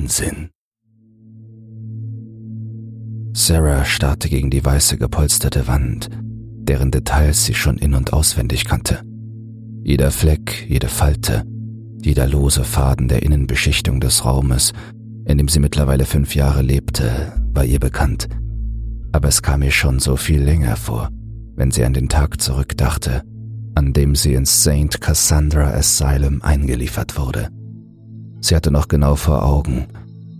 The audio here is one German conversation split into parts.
Unsinn. Sarah starrte gegen die weiße gepolsterte Wand, deren Details sie schon in und auswendig kannte. Jeder Fleck, jede Falte, jeder lose Faden der Innenbeschichtung des Raumes, in dem sie mittlerweile fünf Jahre lebte, war ihr bekannt. Aber es kam ihr schon so viel länger vor, wenn sie an den Tag zurückdachte, an dem sie ins St. Cassandra Asylum eingeliefert wurde. Sie hatte noch genau vor Augen,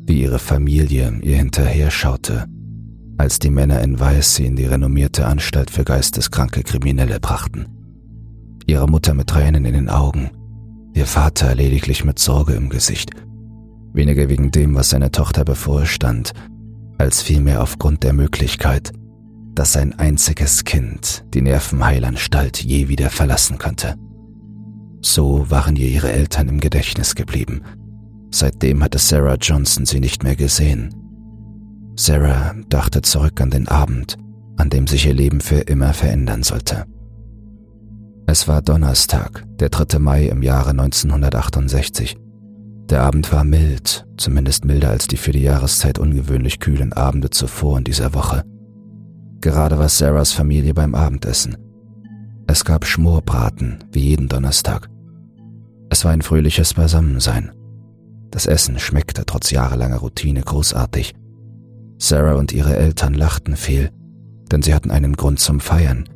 wie ihre Familie ihr hinterher schaute, als die Männer in Weiß sie in die renommierte Anstalt für geisteskranke Kriminelle brachten. Ihre Mutter mit Tränen in den Augen, ihr Vater lediglich mit Sorge im Gesicht, weniger wegen dem, was seiner Tochter bevorstand, als vielmehr aufgrund der Möglichkeit, dass sein einziges Kind die Nervenheilanstalt je wieder verlassen könnte. So waren ihr ihre Eltern im Gedächtnis geblieben. Seitdem hatte Sarah Johnson sie nicht mehr gesehen. Sarah dachte zurück an den Abend, an dem sich ihr Leben für immer verändern sollte. Es war Donnerstag, der 3. Mai im Jahre 1968. Der Abend war mild, zumindest milder als die für die Jahreszeit ungewöhnlich kühlen Abende zuvor in dieser Woche. Gerade war Sarahs Familie beim Abendessen. Es gab Schmorbraten, wie jeden Donnerstag. Es war ein fröhliches Beisammensein. Das Essen schmeckte trotz jahrelanger Routine großartig. Sarah und ihre Eltern lachten viel, denn sie hatten einen Grund zum Feiern.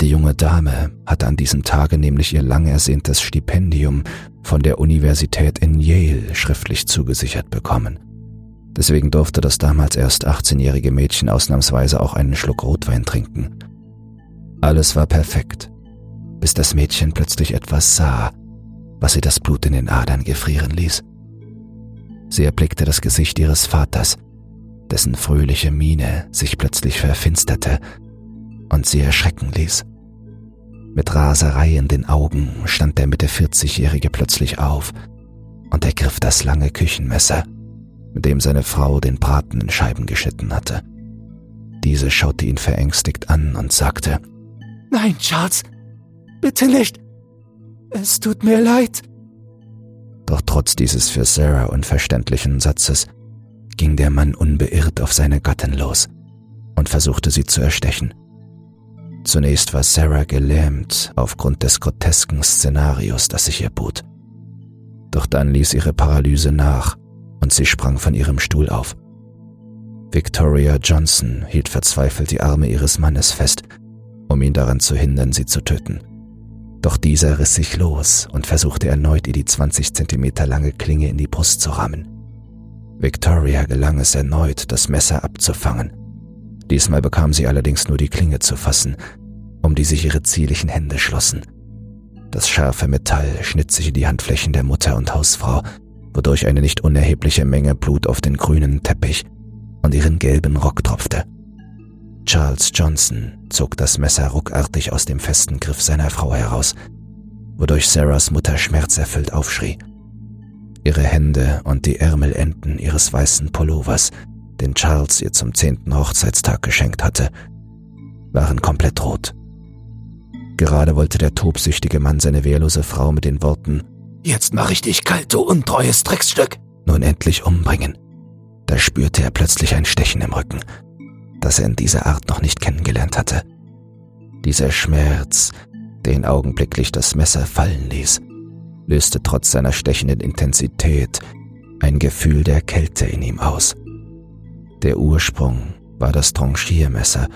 Die junge Dame hatte an diesem Tage nämlich ihr lang ersehntes Stipendium von der Universität in Yale schriftlich zugesichert bekommen. Deswegen durfte das damals erst 18-jährige Mädchen ausnahmsweise auch einen Schluck Rotwein trinken. Alles war perfekt, bis das Mädchen plötzlich etwas sah, was ihr das Blut in den Adern gefrieren ließ. Sie erblickte das Gesicht ihres Vaters, dessen fröhliche Miene sich plötzlich verfinsterte und sie erschrecken ließ. Mit Raserei in den Augen stand der Mitte 40-Jährige plötzlich auf und ergriff das lange Küchenmesser, mit dem seine Frau den Braten in Scheiben geschnitten hatte. Diese schaute ihn verängstigt an und sagte, Nein, Charles, bitte nicht. Es tut mir leid. Doch trotz dieses für Sarah unverständlichen Satzes ging der Mann unbeirrt auf seine Gattin los und versuchte sie zu erstechen. Zunächst war Sarah gelähmt aufgrund des grotesken Szenarios, das sich ihr bot. Doch dann ließ ihre Paralyse nach und sie sprang von ihrem Stuhl auf. Victoria Johnson hielt verzweifelt die Arme ihres Mannes fest, um ihn daran zu hindern, sie zu töten. Doch dieser riss sich los und versuchte erneut, ihr die 20 Zentimeter lange Klinge in die Brust zu rammen. Victoria gelang es erneut, das Messer abzufangen. Diesmal bekam sie allerdings nur die Klinge zu fassen, um die sich ihre zierlichen Hände schlossen. Das scharfe Metall schnitt sich in die Handflächen der Mutter und Hausfrau, wodurch eine nicht unerhebliche Menge Blut auf den grünen Teppich und ihren gelben Rock tropfte. Charles Johnson zog das Messer ruckartig aus dem festen Griff seiner Frau heraus, wodurch Sarahs Mutter schmerzerfüllt aufschrie. Ihre Hände und die Ärmelenden ihres weißen Pullovers, den Charles ihr zum zehnten Hochzeitstag geschenkt hatte, waren komplett rot. Gerade wollte der tobsüchtige Mann seine wehrlose Frau mit den Worten Jetzt mach ich dich kalt, du untreues Drecksstück, nun endlich umbringen. Da spürte er plötzlich ein Stechen im Rücken, das er in dieser Art noch nicht kennengelernt hatte. Dieser Schmerz, den augenblicklich das Messer fallen ließ, löste trotz seiner stechenden Intensität ein Gefühl der Kälte in ihm aus. Der Ursprung war das Tranchiermesser,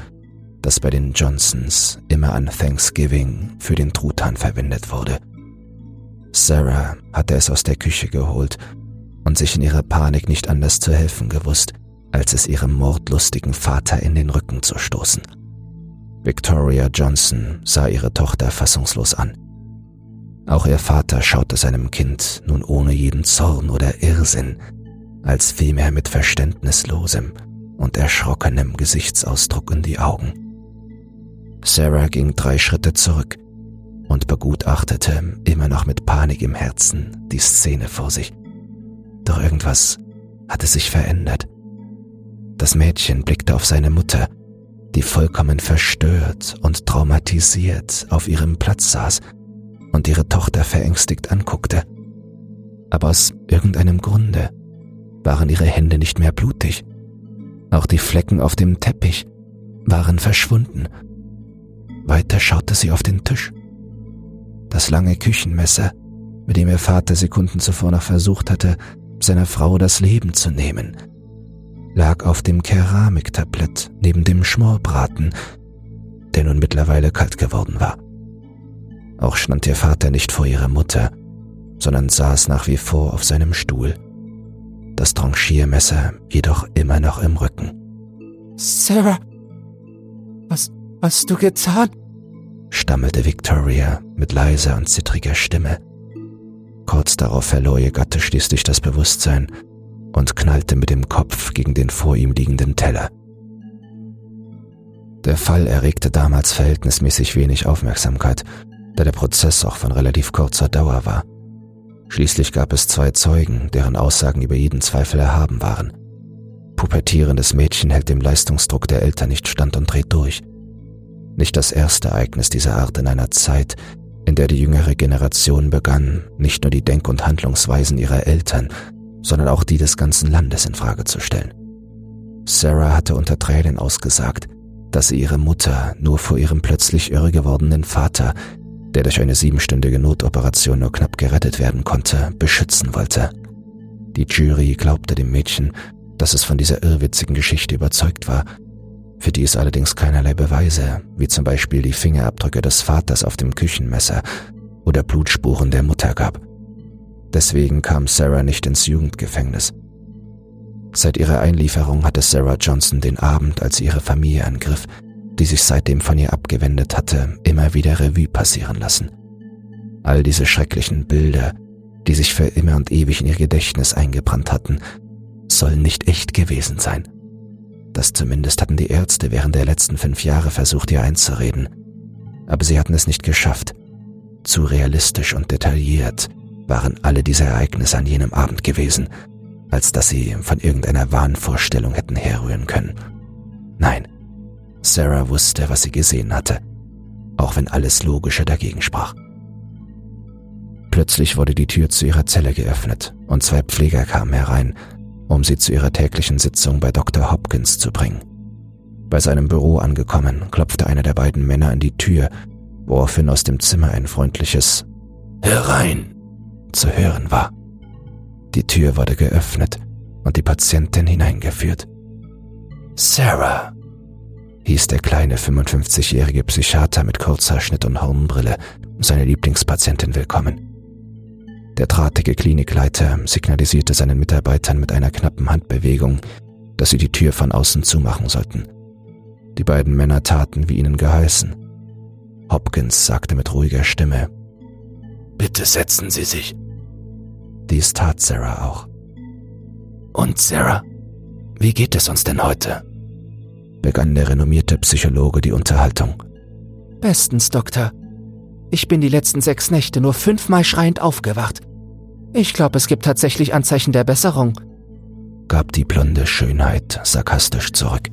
das bei den Johnsons immer an Thanksgiving für den Truthahn verwendet wurde. Sarah hatte es aus der Küche geholt und sich in ihrer Panik nicht anders zu helfen gewusst, als es ihrem mordlustigen Vater in den Rücken zu stoßen. Victoria Johnson sah ihre Tochter fassungslos an. Auch ihr Vater schaute seinem Kind nun ohne jeden Zorn oder Irrsinn, als vielmehr mit verständnislosem und erschrockenem Gesichtsausdruck in die Augen. Sarah ging drei Schritte zurück und begutachtete, immer noch mit Panik im Herzen, die Szene vor sich. Doch irgendwas hatte sich verändert. Das Mädchen blickte auf seine Mutter, die vollkommen verstört und traumatisiert auf ihrem Platz saß und ihre Tochter verängstigt anguckte. Aber aus irgendeinem Grunde waren ihre Hände nicht mehr blutig. Auch die Flecken auf dem Teppich waren verschwunden. Weiter schaute sie auf den Tisch. Das lange Küchenmesser, mit dem ihr Vater Sekunden zuvor noch versucht hatte, seiner Frau das Leben zu nehmen, lag auf dem Keramiktablett neben dem Schmorbraten, der nun mittlerweile kalt geworden war. Auch stand ihr Vater nicht vor ihrer Mutter, sondern saß nach wie vor auf seinem Stuhl, das Tranchiermesser jedoch immer noch im Rücken. Sarah, was hast du getan? stammelte Victoria mit leiser und zittriger Stimme. Kurz darauf verlor ihr Gatte schließlich das Bewusstsein und knallte mit dem Kopf gegen den vor ihm liegenden Teller. Der Fall erregte damals verhältnismäßig wenig Aufmerksamkeit, da der Prozess auch von relativ kurzer Dauer war. Schließlich gab es zwei Zeugen, deren Aussagen über jeden Zweifel erhaben waren. Pubertierendes Mädchen hält dem Leistungsdruck der Eltern nicht stand und dreht durch. Nicht das erste Ereignis dieser Art in einer Zeit, in der die jüngere Generation begann, nicht nur die Denk- und Handlungsweisen ihrer Eltern, sondern auch die des ganzen Landes in Frage zu stellen. Sarah hatte unter Tränen ausgesagt, dass sie ihre Mutter nur vor ihrem plötzlich irre gewordenen Vater, der durch eine siebenstündige Notoperation nur knapp gerettet werden konnte, beschützen wollte. Die Jury glaubte dem Mädchen, dass es von dieser irrwitzigen Geschichte überzeugt war für die es allerdings keinerlei Beweise, wie zum Beispiel die Fingerabdrücke des Vaters auf dem Küchenmesser oder Blutspuren der Mutter gab. Deswegen kam Sarah nicht ins Jugendgefängnis. Seit ihrer Einlieferung hatte Sarah Johnson den Abend, als ihre Familie angriff, die sich seitdem von ihr abgewendet hatte, immer wieder Revue passieren lassen. All diese schrecklichen Bilder, die sich für immer und ewig in ihr Gedächtnis eingebrannt hatten, sollen nicht echt gewesen sein. Das zumindest hatten die Ärzte während der letzten fünf Jahre versucht, ihr einzureden. Aber sie hatten es nicht geschafft. Zu realistisch und detailliert waren alle diese Ereignisse an jenem Abend gewesen, als dass sie von irgendeiner Wahnvorstellung hätten herrühren können. Nein, Sarah wusste, was sie gesehen hatte, auch wenn alles Logische dagegen sprach. Plötzlich wurde die Tür zu ihrer Zelle geöffnet und zwei Pfleger kamen herein um sie zu ihrer täglichen Sitzung bei Dr. Hopkins zu bringen. Bei seinem Büro angekommen, klopfte einer der beiden Männer an die Tür, woraufhin aus dem Zimmer ein freundliches Herein zu hören war. Die Tür wurde geöffnet und die Patientin hineingeführt. Sarah, hieß der kleine 55-jährige Psychiater mit Kurzhaarschnitt und Hornbrille seine Lieblingspatientin willkommen. Der drahtige Klinikleiter signalisierte seinen Mitarbeitern mit einer knappen Handbewegung, dass sie die Tür von außen zumachen sollten. Die beiden Männer taten, wie ihnen geheißen. Hopkins sagte mit ruhiger Stimme, Bitte setzen Sie sich. Dies tat Sarah auch. Und Sarah, wie geht es uns denn heute? begann der renommierte Psychologe die Unterhaltung. Bestens, Doktor. Ich bin die letzten sechs Nächte nur fünfmal schreiend aufgewacht. Ich glaube, es gibt tatsächlich Anzeichen der Besserung, gab die blonde Schönheit sarkastisch zurück.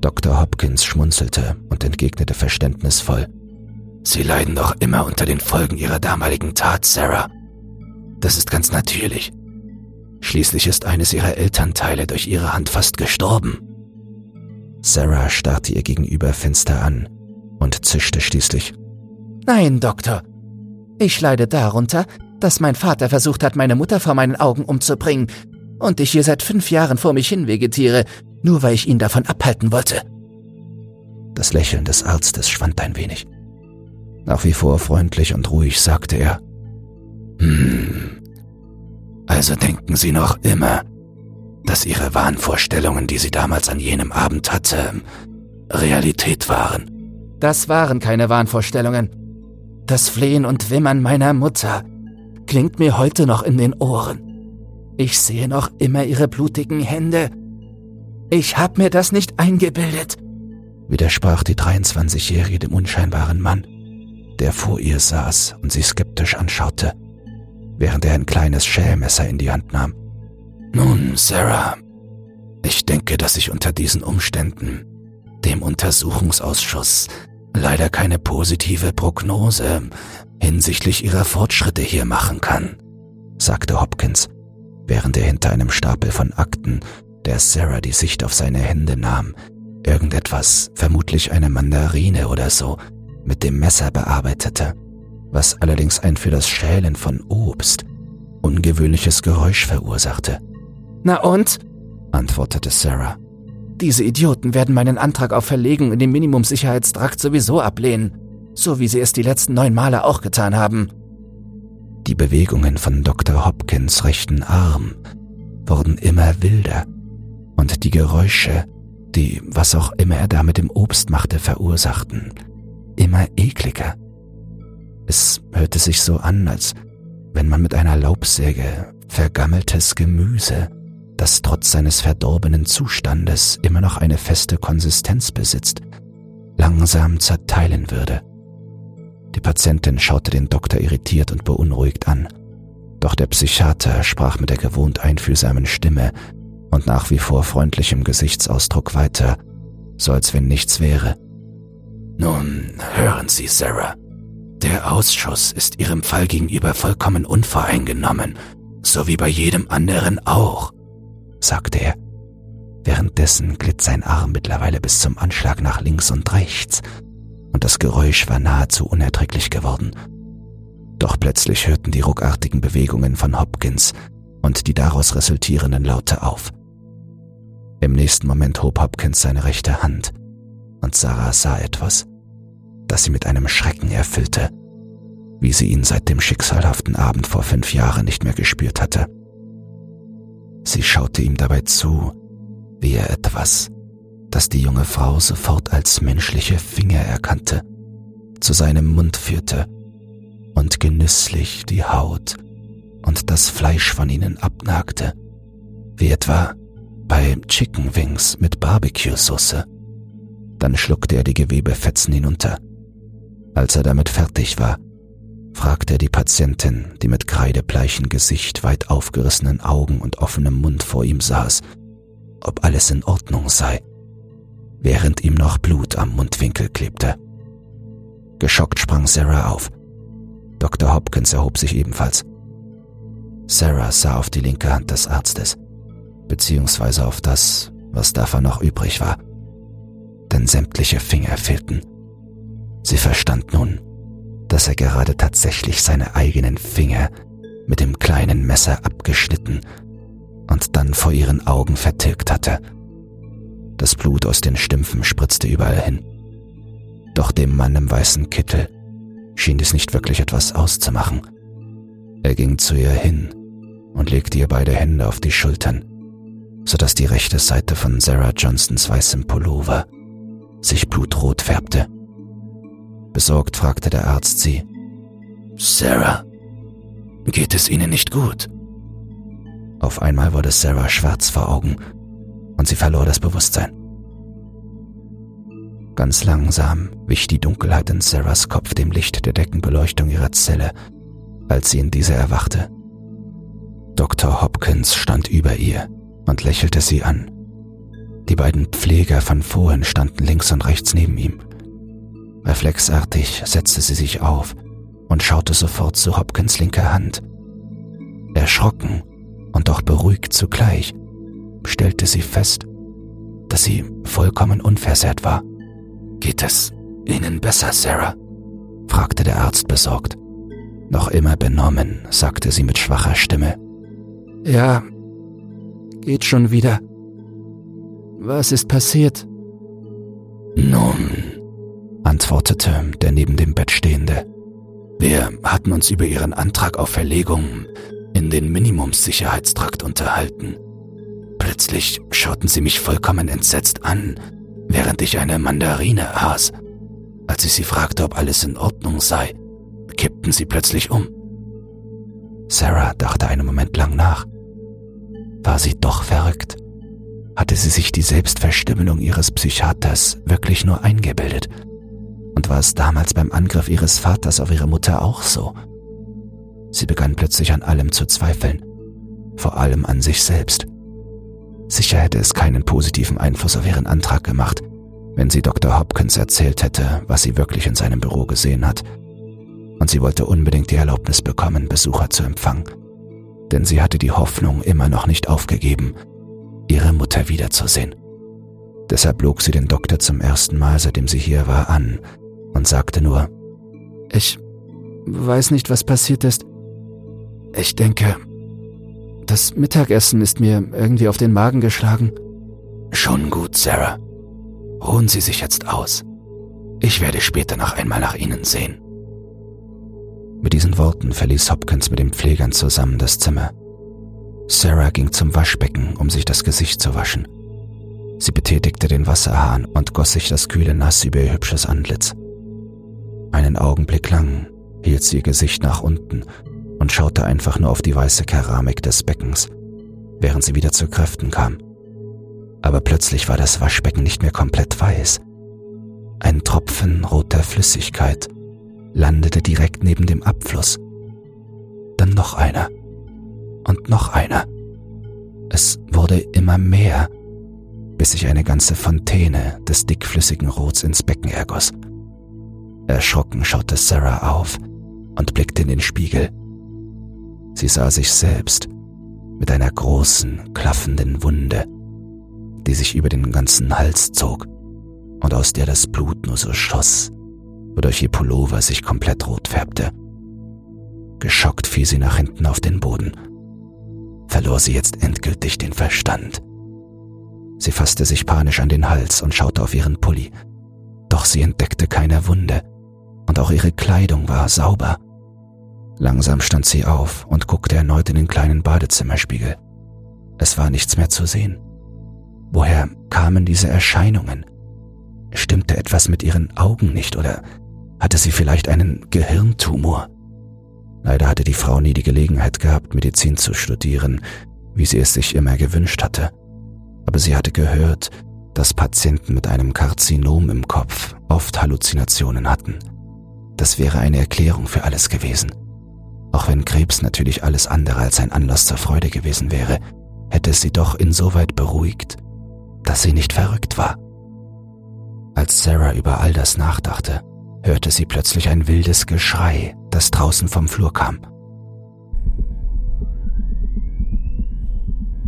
Dr. Hopkins schmunzelte und entgegnete verständnisvoll. Sie leiden doch immer unter den Folgen Ihrer damaligen Tat, Sarah. Das ist ganz natürlich. Schließlich ist eines Ihrer Elternteile durch Ihre Hand fast gestorben. Sarah starrte ihr gegenüber finster an und zischte schließlich. Nein, Doktor. Ich leide darunter, dass mein Vater versucht hat, meine Mutter vor meinen Augen umzubringen und ich hier seit fünf Jahren vor mich hin vegetiere, nur weil ich ihn davon abhalten wollte. Das Lächeln des Arztes schwand ein wenig. Nach wie vor freundlich und ruhig sagte er, Hm, also denken Sie noch immer, dass Ihre Wahnvorstellungen, die Sie damals an jenem Abend hatte, Realität waren. Das waren keine Wahnvorstellungen. Das Flehen und Wimmern meiner Mutter klingt mir heute noch in den Ohren. Ich sehe noch immer ihre blutigen Hände. Ich hab mir das nicht eingebildet, widersprach die 23-Jährige dem unscheinbaren Mann, der vor ihr saß und sie skeptisch anschaute, während er ein kleines Schälmesser in die Hand nahm. Nun, Sarah, ich denke, dass ich unter diesen Umständen dem Untersuchungsausschuss leider keine positive Prognose hinsichtlich ihrer Fortschritte hier machen kann, sagte Hopkins, während er hinter einem Stapel von Akten, der Sarah die Sicht auf seine Hände nahm, irgendetwas, vermutlich eine Mandarine oder so, mit dem Messer bearbeitete, was allerdings ein für das Schälen von Obst ungewöhnliches Geräusch verursachte. Na und? antwortete Sarah. Diese Idioten werden meinen Antrag auf Verlegung in den Minimumsicherheitstrakt sowieso ablehnen, so wie sie es die letzten neun Male auch getan haben. Die Bewegungen von Dr. Hopkins rechten Arm wurden immer wilder und die Geräusche, die, was auch immer er da mit dem Obst machte, verursachten, immer ekliger. Es hörte sich so an, als wenn man mit einer Laubsäge vergammeltes Gemüse, das trotz seines verdorbenen Zustandes immer noch eine feste Konsistenz besitzt, langsam zerteilen würde. Die Patientin schaute den Doktor irritiert und beunruhigt an, doch der Psychiater sprach mit der gewohnt einfühlsamen Stimme und nach wie vor freundlichem Gesichtsausdruck weiter, so als wenn nichts wäre. Nun, hören Sie, Sarah. Der Ausschuss ist Ihrem Fall gegenüber vollkommen unvoreingenommen, so wie bei jedem anderen auch, sagte er. Währenddessen glitt sein Arm mittlerweile bis zum Anschlag nach links und rechts, und das Geräusch war nahezu unerträglich geworden. Doch plötzlich hörten die ruckartigen Bewegungen von Hopkins und die daraus resultierenden Laute auf. Im nächsten Moment hob Hopkins seine rechte Hand, und Sarah sah etwas, das sie mit einem Schrecken erfüllte, wie sie ihn seit dem schicksalhaften Abend vor fünf Jahren nicht mehr gespürt hatte. Sie schaute ihm dabei zu, wie er etwas, das die junge Frau sofort als menschliche Finger erkannte, zu seinem Mund führte und genüsslich die Haut und das Fleisch von ihnen abnagte, wie etwa bei Chicken Wings mit Barbecue-Soße. Dann schluckte er die Gewebefetzen hinunter. Als er damit fertig war, fragte er die Patientin, die mit kreidebleichen Gesicht, weit aufgerissenen Augen und offenem Mund vor ihm saß, ob alles in Ordnung sei, während ihm noch Blut am Mundwinkel klebte. Geschockt sprang Sarah auf. Dr. Hopkins erhob sich ebenfalls. Sarah sah auf die linke Hand des Arztes, beziehungsweise auf das, was davon noch übrig war. Denn sämtliche Finger fehlten. Sie verstand nun, dass er gerade tatsächlich seine eigenen Finger mit dem kleinen Messer abgeschnitten und dann vor ihren Augen vertilgt hatte. Das Blut aus den Stümpfen spritzte überall hin. Doch dem Mann im weißen Kittel schien dies nicht wirklich etwas auszumachen. Er ging zu ihr hin und legte ihr beide Hände auf die Schultern, sodass die rechte Seite von Sarah Johnsons weißem Pullover sich blutrot färbte. Besorgt fragte der Arzt sie. Sarah, geht es Ihnen nicht gut? Auf einmal wurde Sarah schwarz vor Augen und sie verlor das Bewusstsein. Ganz langsam wich die Dunkelheit in Sarahs Kopf dem Licht der Deckenbeleuchtung ihrer Zelle, als sie in dieser erwachte. Dr. Hopkins stand über ihr und lächelte sie an. Die beiden Pfleger von vorhin standen links und rechts neben ihm. Reflexartig setzte sie sich auf und schaute sofort zu Hopkins linker Hand. Erschrocken und doch beruhigt zugleich stellte sie fest, dass sie vollkommen unversehrt war. Geht es Ihnen besser, Sarah? fragte der Arzt besorgt. Noch immer benommen, sagte sie mit schwacher Stimme. Ja, geht schon wieder. Was ist passiert? Nun, antwortete der neben dem Bett stehende. Wir hatten uns über Ihren Antrag auf Verlegung in den Minimumssicherheitstrakt unterhalten. Plötzlich schauten sie mich vollkommen entsetzt an, während ich eine Mandarine aß. Als ich sie fragte, ob alles in Ordnung sei, kippten sie plötzlich um. Sarah dachte einen Moment lang nach. War sie doch verrückt? Hatte sie sich die Selbstverstümmelung ihres Psychiaters wirklich nur eingebildet? Und war es damals beim Angriff ihres Vaters auf ihre Mutter auch so? Sie begann plötzlich an allem zu zweifeln, vor allem an sich selbst. Sicher hätte es keinen positiven Einfluss auf ihren Antrag gemacht, wenn sie Dr. Hopkins erzählt hätte, was sie wirklich in seinem Büro gesehen hat. Und sie wollte unbedingt die Erlaubnis bekommen, Besucher zu empfangen. denn sie hatte die Hoffnung immer noch nicht aufgegeben, ihre Mutter wiederzusehen. Deshalb log sie den Doktor zum ersten Mal, seitdem sie hier war, an und sagte nur, ich weiß nicht, was passiert ist. Ich denke, das Mittagessen ist mir irgendwie auf den Magen geschlagen. Schon gut, Sarah. Ruhen Sie sich jetzt aus. Ich werde später noch einmal nach Ihnen sehen. Mit diesen Worten verließ Hopkins mit den Pflegern zusammen das Zimmer. Sarah ging zum Waschbecken, um sich das Gesicht zu waschen. Sie betätigte den Wasserhahn und goss sich das kühle Nass über ihr hübsches Antlitz. Einen Augenblick lang hielt sie ihr Gesicht nach unten und schaute einfach nur auf die weiße Keramik des Beckens, während sie wieder zu Kräften kam. Aber plötzlich war das Waschbecken nicht mehr komplett weiß. Ein Tropfen roter Flüssigkeit landete direkt neben dem Abfluss. Dann noch einer und noch einer. Es wurde immer mehr, bis sich eine ganze Fontäne des dickflüssigen Rots ins Becken ergoss. Erschrocken schaute Sarah auf und blickte in den Spiegel. Sie sah sich selbst mit einer großen, klaffenden Wunde, die sich über den ganzen Hals zog und aus der das Blut nur so schoss, wodurch ihr Pullover sich komplett rot färbte. Geschockt fiel sie nach hinten auf den Boden. Verlor sie jetzt endgültig den Verstand. Sie fasste sich panisch an den Hals und schaute auf ihren Pulli. Doch sie entdeckte keine Wunde und auch ihre Kleidung war sauber. Langsam stand sie auf und guckte erneut in den kleinen Badezimmerspiegel. Es war nichts mehr zu sehen. Woher kamen diese Erscheinungen? Stimmte etwas mit ihren Augen nicht oder hatte sie vielleicht einen Gehirntumor? Leider hatte die Frau nie die Gelegenheit gehabt, Medizin zu studieren, wie sie es sich immer gewünscht hatte. Aber sie hatte gehört, dass Patienten mit einem Karzinom im Kopf oft Halluzinationen hatten. Das wäre eine Erklärung für alles gewesen. Auch wenn Krebs natürlich alles andere als ein Anlass zur Freude gewesen wäre, hätte es sie doch insoweit beruhigt, dass sie nicht verrückt war. Als Sarah über all das nachdachte, hörte sie plötzlich ein wildes Geschrei, das draußen vom Flur kam.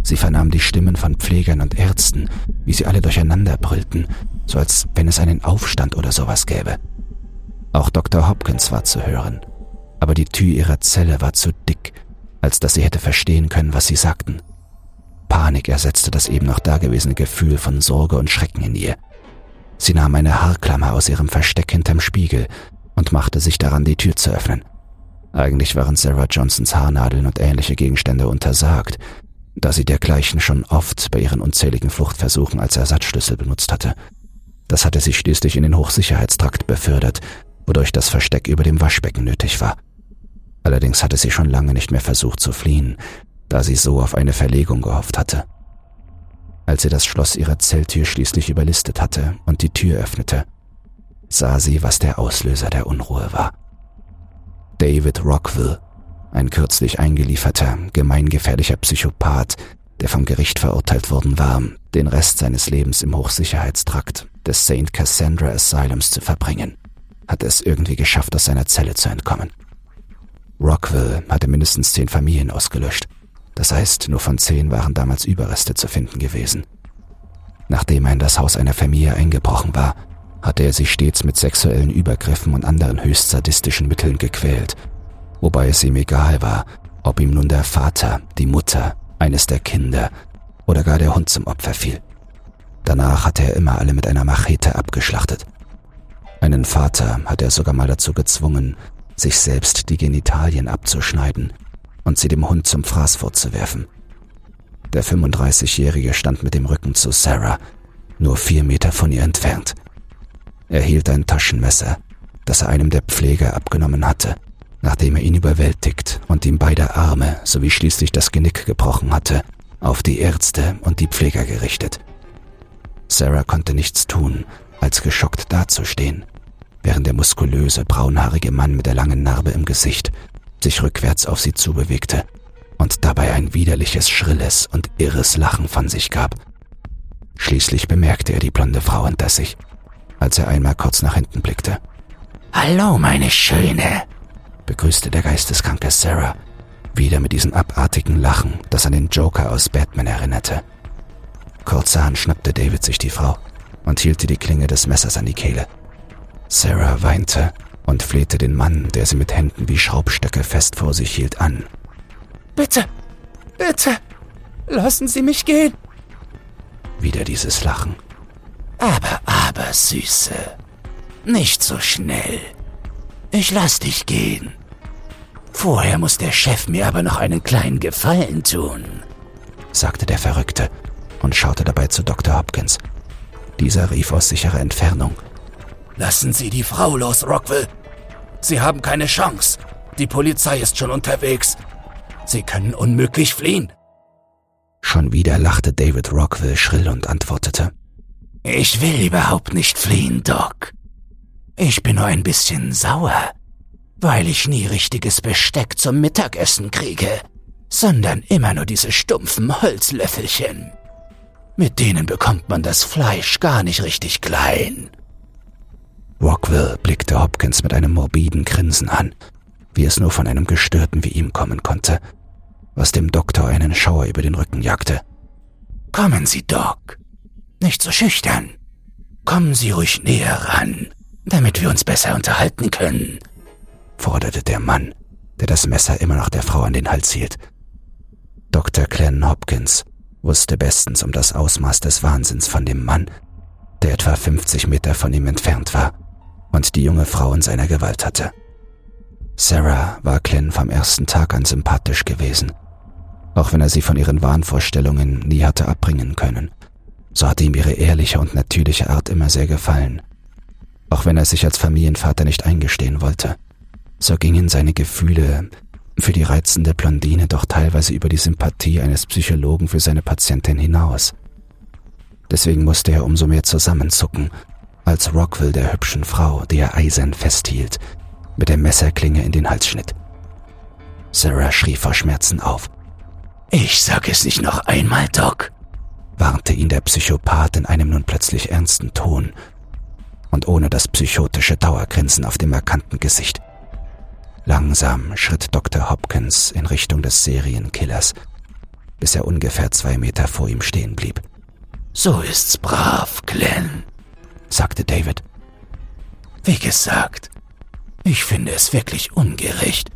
Sie vernahm die Stimmen von Pflegern und Ärzten, wie sie alle durcheinander brüllten, so als wenn es einen Aufstand oder sowas gäbe. Auch Dr. Hopkins war zu hören aber die Tür ihrer Zelle war zu dick, als dass sie hätte verstehen können, was sie sagten. Panik ersetzte das eben noch dagewesene Gefühl von Sorge und Schrecken in ihr. Sie nahm eine Haarklammer aus ihrem Versteck hinterm Spiegel und machte sich daran, die Tür zu öffnen. Eigentlich waren Sarah Johnsons Haarnadeln und ähnliche Gegenstände untersagt, da sie dergleichen schon oft bei ihren unzähligen Fluchtversuchen als Ersatzschlüssel benutzt hatte. Das hatte sie schließlich in den Hochsicherheitstrakt befördert, wodurch das Versteck über dem Waschbecken nötig war. Allerdings hatte sie schon lange nicht mehr versucht zu fliehen, da sie so auf eine Verlegung gehofft hatte. Als sie das Schloss ihrer Zelltür schließlich überlistet hatte und die Tür öffnete, sah sie, was der Auslöser der Unruhe war. David Rockville, ein kürzlich eingelieferter, gemeingefährlicher Psychopath, der vom Gericht verurteilt worden war, den Rest seines Lebens im Hochsicherheitstrakt des St. Cassandra Asylums zu verbringen, hatte es irgendwie geschafft, aus seiner Zelle zu entkommen. Rockville hatte mindestens zehn Familien ausgelöscht. Das heißt, nur von zehn waren damals Überreste zu finden gewesen. Nachdem er in das Haus einer Familie eingebrochen war, hatte er sich stets mit sexuellen Übergriffen und anderen höchst sadistischen Mitteln gequält, wobei es ihm egal war, ob ihm nun der Vater, die Mutter, eines der Kinder oder gar der Hund zum Opfer fiel. Danach hatte er immer alle mit einer Machete abgeschlachtet. Einen Vater hat er sogar mal dazu gezwungen, sich selbst die Genitalien abzuschneiden und sie dem Hund zum Fraß vorzuwerfen. Der 35-Jährige stand mit dem Rücken zu Sarah, nur vier Meter von ihr entfernt. Er hielt ein Taschenmesser, das er einem der Pfleger abgenommen hatte, nachdem er ihn überwältigt und ihm beide Arme sowie schließlich das Genick gebrochen hatte, auf die Ärzte und die Pfleger gerichtet. Sarah konnte nichts tun, als geschockt dazustehen während der muskulöse, braunhaarige Mann mit der langen Narbe im Gesicht sich rückwärts auf sie zubewegte und dabei ein widerliches, schrilles und irres Lachen von sich gab. Schließlich bemerkte er die blonde Frau hinter sich, als er einmal kurz nach hinten blickte. Hallo, meine Schöne, begrüßte der geisteskranke Sarah Wieder mit diesem abartigen Lachen, das an den Joker aus Batman erinnerte. Kurzerhand schnappte David sich die Frau und hielt die Klinge des Messers an die Kehle. Sarah weinte und flehte den Mann, der sie mit Händen wie Schraubstöcke fest vor sich hielt, an. Bitte, bitte, lassen Sie mich gehen. Wieder dieses Lachen. Aber, aber, Süße, nicht so schnell. Ich lass dich gehen. Vorher muss der Chef mir aber noch einen kleinen Gefallen tun, sagte der Verrückte und schaute dabei zu Dr. Hopkins. Dieser rief aus sicherer Entfernung. Lassen Sie die Frau los, Rockville. Sie haben keine Chance. Die Polizei ist schon unterwegs. Sie können unmöglich fliehen. Schon wieder lachte David Rockville schrill und antwortete. Ich will überhaupt nicht fliehen, Doc. Ich bin nur ein bisschen sauer, weil ich nie richtiges Besteck zum Mittagessen kriege, sondern immer nur diese stumpfen Holzlöffelchen. Mit denen bekommt man das Fleisch gar nicht richtig klein. Rockville blickte Hopkins mit einem morbiden Grinsen an, wie es nur von einem Gestörten wie ihm kommen konnte, was dem Doktor einen Schauer über den Rücken jagte. Kommen Sie, Doc. Nicht so schüchtern. Kommen Sie ruhig näher ran, damit wir uns besser unterhalten können, forderte der Mann, der das Messer immer noch der Frau an den Hals hielt. Dr. Glenn Hopkins wusste bestens um das Ausmaß des Wahnsinns von dem Mann, der etwa 50 Meter von ihm entfernt war und die junge Frau in seiner Gewalt hatte. Sarah war Glenn vom ersten Tag an sympathisch gewesen, auch wenn er sie von ihren Wahnvorstellungen nie hatte abbringen können. So hatte ihm ihre ehrliche und natürliche Art immer sehr gefallen, auch wenn er sich als Familienvater nicht eingestehen wollte. So gingen seine Gefühle für die reizende Blondine doch teilweise über die Sympathie eines Psychologen für seine Patientin hinaus. Deswegen musste er umso mehr zusammenzucken, als Rockville der hübschen Frau, die er eisern festhielt, mit der Messerklinge in den Hals schnitt. Sarah schrie vor Schmerzen auf. Ich sag es nicht noch einmal, Doc, warnte ihn der Psychopath in einem nun plötzlich ernsten Ton und ohne das psychotische Dauergrinsen auf dem markanten Gesicht. Langsam schritt Dr. Hopkins in Richtung des Serienkillers, bis er ungefähr zwei Meter vor ihm stehen blieb. So ist's brav, Glenn, sagte David. Wie gesagt, ich finde es wirklich ungerecht,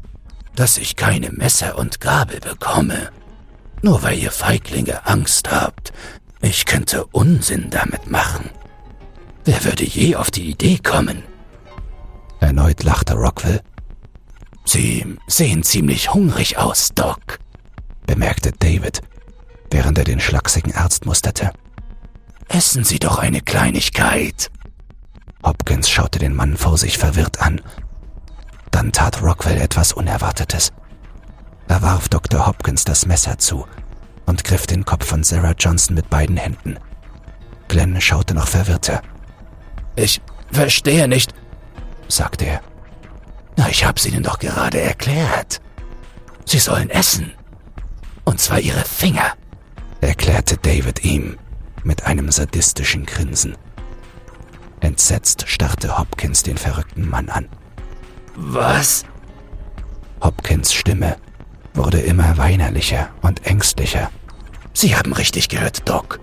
dass ich keine Messer und Gabel bekomme. Nur weil ihr Feiglinge Angst habt, ich könnte Unsinn damit machen. Wer würde je auf die Idee kommen? Erneut lachte Rockville. Sie sehen ziemlich hungrig aus, Doc, bemerkte David, während er den schlachsigen Arzt musterte. Essen Sie doch eine Kleinigkeit. Hopkins schaute den Mann vor sich verwirrt an. Dann tat Rockwell etwas Unerwartetes. Er warf Dr. Hopkins das Messer zu und griff den Kopf von Sarah Johnson mit beiden Händen. Glenn schaute noch verwirrter. Ich verstehe nicht, sagte er. Na, ich hab's Ihnen doch gerade erklärt. Sie sollen essen. Und zwar Ihre Finger, erklärte David ihm mit einem sadistischen Grinsen. Entsetzt starrte Hopkins den verrückten Mann an. Was? Hopkins Stimme wurde immer weinerlicher und ängstlicher. Sie haben richtig gehört, Doc.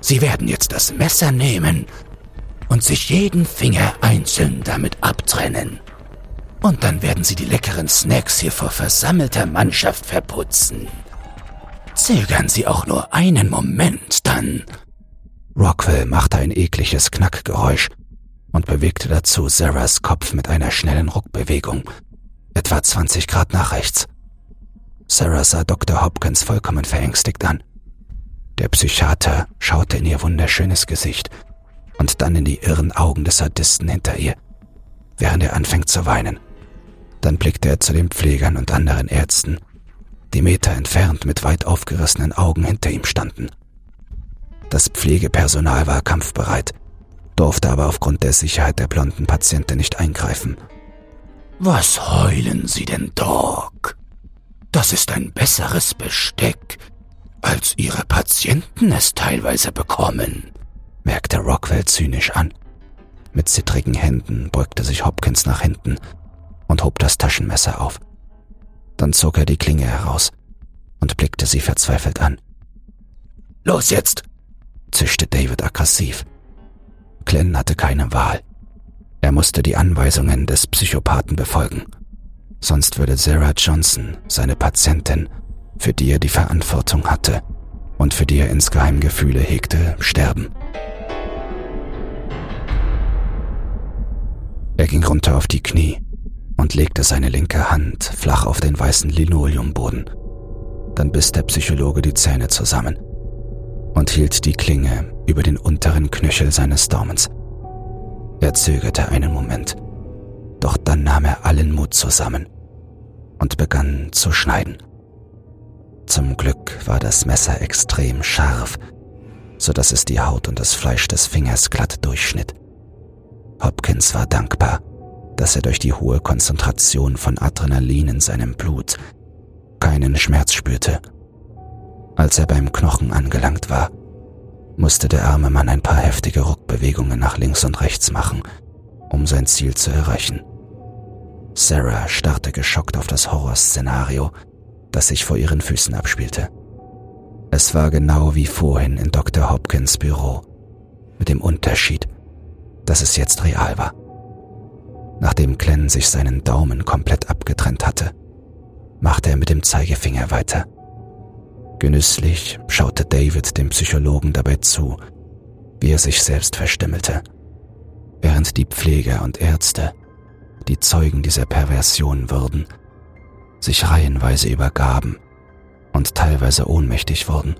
Sie werden jetzt das Messer nehmen und sich jeden Finger einzeln damit abtrennen. Und dann werden Sie die leckeren Snacks hier vor versammelter Mannschaft verputzen. Zögern Sie auch nur einen Moment, dann. Rockwell machte ein ekliges Knackgeräusch und bewegte dazu Sarahs Kopf mit einer schnellen Ruckbewegung, etwa 20 Grad nach rechts. Sarah sah Dr. Hopkins vollkommen verängstigt an. Der Psychiater schaute in ihr wunderschönes Gesicht und dann in die irren Augen des Sadisten hinter ihr, während er anfängt zu weinen. Dann blickte er zu den Pflegern und anderen Ärzten, die Meter entfernt mit weit aufgerissenen Augen hinter ihm standen. Das Pflegepersonal war kampfbereit, durfte aber aufgrund der Sicherheit der blonden Patientin nicht eingreifen. Was heulen Sie denn, Doc? Das ist ein besseres Besteck, als Ihre Patienten es teilweise bekommen, merkte Rockwell zynisch an. Mit zittrigen Händen beugte sich Hopkins nach hinten und hob das Taschenmesser auf. Dann zog er die Klinge heraus und blickte sie verzweifelt an. Los jetzt! zischte David aggressiv. Glenn hatte keine Wahl. Er musste die Anweisungen des Psychopathen befolgen. Sonst würde Sarah Johnson, seine Patientin, für die er die Verantwortung hatte und für die er insgeheim Gefühle hegte, sterben. Er ging runter auf die Knie und legte seine linke Hand flach auf den weißen Linoleumboden. Dann biss der Psychologe die Zähne zusammen und hielt die Klinge über den unteren Knöchel seines Daumens. Er zögerte einen Moment, doch dann nahm er allen Mut zusammen und begann zu schneiden. Zum Glück war das Messer extrem scharf, so dass es die Haut und das Fleisch des Fingers glatt durchschnitt. Hopkins war dankbar, dass er durch die hohe Konzentration von Adrenalin in seinem Blut keinen Schmerz spürte. Als er beim Knochen angelangt war, musste der arme Mann ein paar heftige Ruckbewegungen nach links und rechts machen, um sein Ziel zu erreichen. Sarah starrte geschockt auf das Horrorszenario, das sich vor ihren Füßen abspielte. Es war genau wie vorhin in Dr. Hopkins Büro, mit dem Unterschied, dass es jetzt real war. Nachdem Glenn sich seinen Daumen komplett abgetrennt hatte, machte er mit dem Zeigefinger weiter. Genüsslich schaute David dem Psychologen dabei zu, wie er sich selbst verstümmelte, während die Pfleger und Ärzte, die Zeugen dieser Perversion wurden, sich reihenweise übergaben und teilweise ohnmächtig wurden.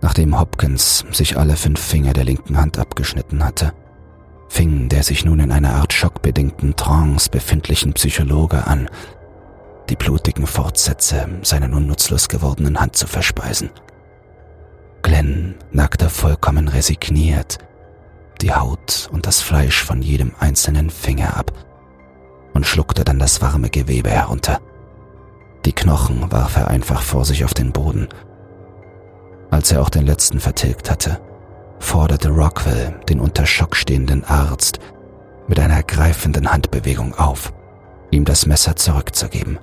Nachdem Hopkins sich alle fünf Finger der linken Hand abgeschnitten hatte, fing der sich nun in einer Art schockbedingten Trance befindlichen Psychologe an, die blutigen Fortsätze seiner nun nutzlos gewordenen Hand zu verspeisen. Glenn nackte vollkommen resigniert die Haut und das Fleisch von jedem einzelnen Finger ab und schluckte dann das warme Gewebe herunter. Die Knochen warf er einfach vor sich auf den Boden. Als er auch den letzten vertilgt hatte, forderte Rockwell den unter Schock stehenden Arzt mit einer ergreifenden Handbewegung auf, ihm das Messer zurückzugeben.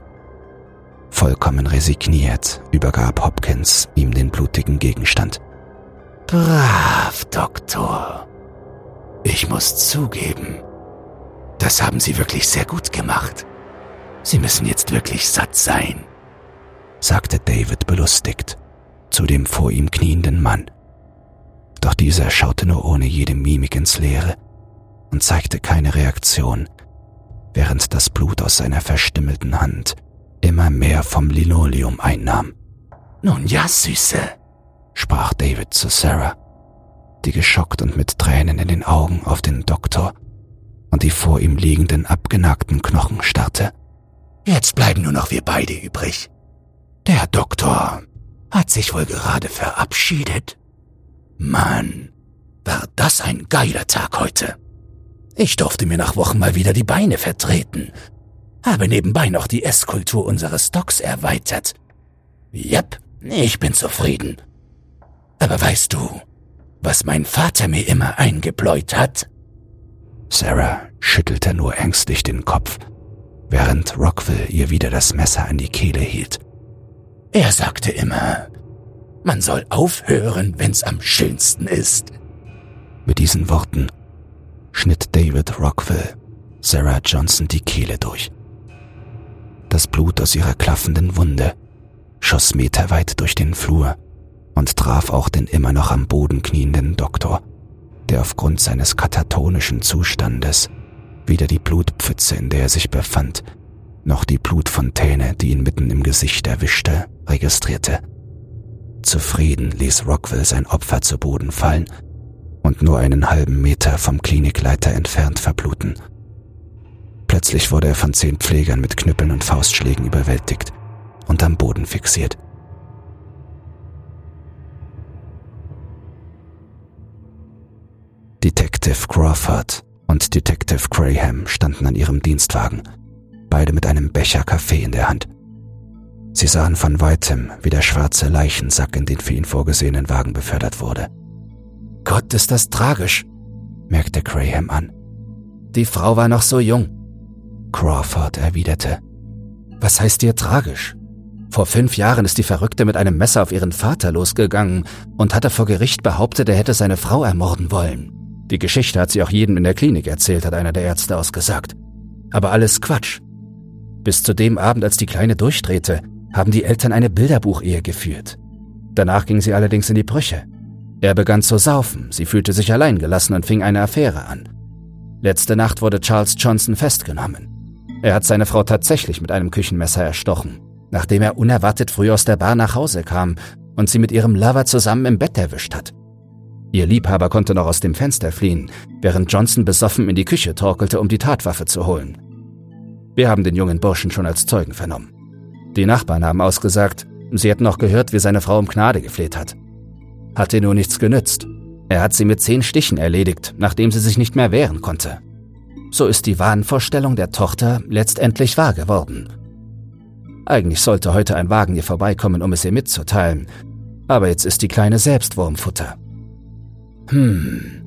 Vollkommen resigniert übergab Hopkins ihm den blutigen Gegenstand. Brav, Doktor. Ich muss zugeben, das haben Sie wirklich sehr gut gemacht. Sie müssen jetzt wirklich satt sein, sagte David belustigt zu dem vor ihm knienden Mann. Doch dieser schaute nur ohne jede Mimik ins Leere und zeigte keine Reaktion, während das Blut aus seiner verstümmelten Hand immer mehr vom Linoleum einnahm. Nun ja, Süße, sprach David zu Sarah, die geschockt und mit Tränen in den Augen auf den Doktor und die vor ihm liegenden abgenagten Knochen starrte. Jetzt bleiben nur noch wir beide übrig. Der Doktor hat sich wohl gerade verabschiedet. Mann, war das ein geiler Tag heute. Ich durfte mir nach Wochen mal wieder die Beine vertreten, habe nebenbei noch die Esskultur unseres Docks erweitert. Jep, ich bin zufrieden. Aber weißt du, was mein Vater mir immer eingebläut hat? Sarah schüttelte nur ängstlich den Kopf, während Rockville ihr wieder das Messer an die Kehle hielt. Er sagte immer, man soll aufhören, wenn's am schönsten ist. Mit diesen Worten schnitt David Rockville Sarah Johnson die Kehle durch. Das Blut aus ihrer klaffenden Wunde schoss meterweit durch den Flur und traf auch den immer noch am Boden knienden Doktor der aufgrund seines katatonischen Zustandes weder die Blutpfütze, in der er sich befand, noch die Blutfontäne, die ihn mitten im Gesicht erwischte, registrierte. Zufrieden ließ Rockwell sein Opfer zu Boden fallen und nur einen halben Meter vom Klinikleiter entfernt verbluten. Plötzlich wurde er von zehn Pflegern mit Knüppeln und Faustschlägen überwältigt und am Boden fixiert. Detective Crawford und Detective Graham standen an ihrem Dienstwagen, beide mit einem Becher Kaffee in der Hand. Sie sahen von weitem, wie der schwarze Leichensack in den für ihn vorgesehenen Wagen befördert wurde. Gott, ist das tragisch, merkte Graham an. Die Frau war noch so jung. Crawford erwiderte. Was heißt dir tragisch? Vor fünf Jahren ist die Verrückte mit einem Messer auf ihren Vater losgegangen und hatte vor Gericht behauptet, er hätte seine Frau ermorden wollen. Die Geschichte hat sie auch jedem in der Klinik erzählt, hat einer der Ärzte ausgesagt. Aber alles Quatsch. Bis zu dem Abend, als die Kleine durchdrehte, haben die Eltern eine Bilderbuchehe geführt. Danach ging sie allerdings in die Brüche. Er begann zu saufen, sie fühlte sich alleingelassen und fing eine Affäre an. Letzte Nacht wurde Charles Johnson festgenommen. Er hat seine Frau tatsächlich mit einem Küchenmesser erstochen, nachdem er unerwartet früh aus der Bar nach Hause kam und sie mit ihrem Lover zusammen im Bett erwischt hat. Ihr Liebhaber konnte noch aus dem Fenster fliehen, während Johnson besoffen in die Küche torkelte, um die Tatwaffe zu holen. Wir haben den jungen Burschen schon als Zeugen vernommen. Die Nachbarn haben ausgesagt, sie hätten noch gehört, wie seine Frau um Gnade gefleht hat. Hatte nur nichts genützt. Er hat sie mit zehn Stichen erledigt, nachdem sie sich nicht mehr wehren konnte. So ist die Wahnvorstellung der Tochter letztendlich wahr geworden. Eigentlich sollte heute ein Wagen ihr vorbeikommen, um es ihr mitzuteilen, aber jetzt ist die Kleine selbst Wurmfutter. Hm,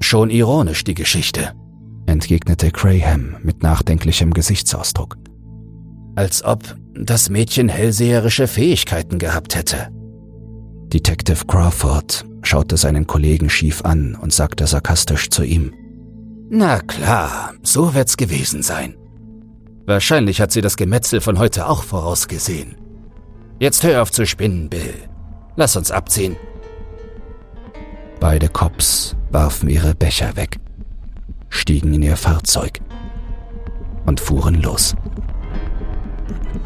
schon ironisch die Geschichte, entgegnete Graham mit nachdenklichem Gesichtsausdruck. Als ob das Mädchen hellseherische Fähigkeiten gehabt hätte. Detective Crawford schaute seinen Kollegen schief an und sagte sarkastisch zu ihm. Na klar, so wird's gewesen sein. Wahrscheinlich hat sie das Gemetzel von heute auch vorausgesehen. Jetzt hör auf zu spinnen, Bill. Lass uns abziehen. Beide Cops warfen ihre Becher weg, stiegen in ihr Fahrzeug und fuhren los. Thank you.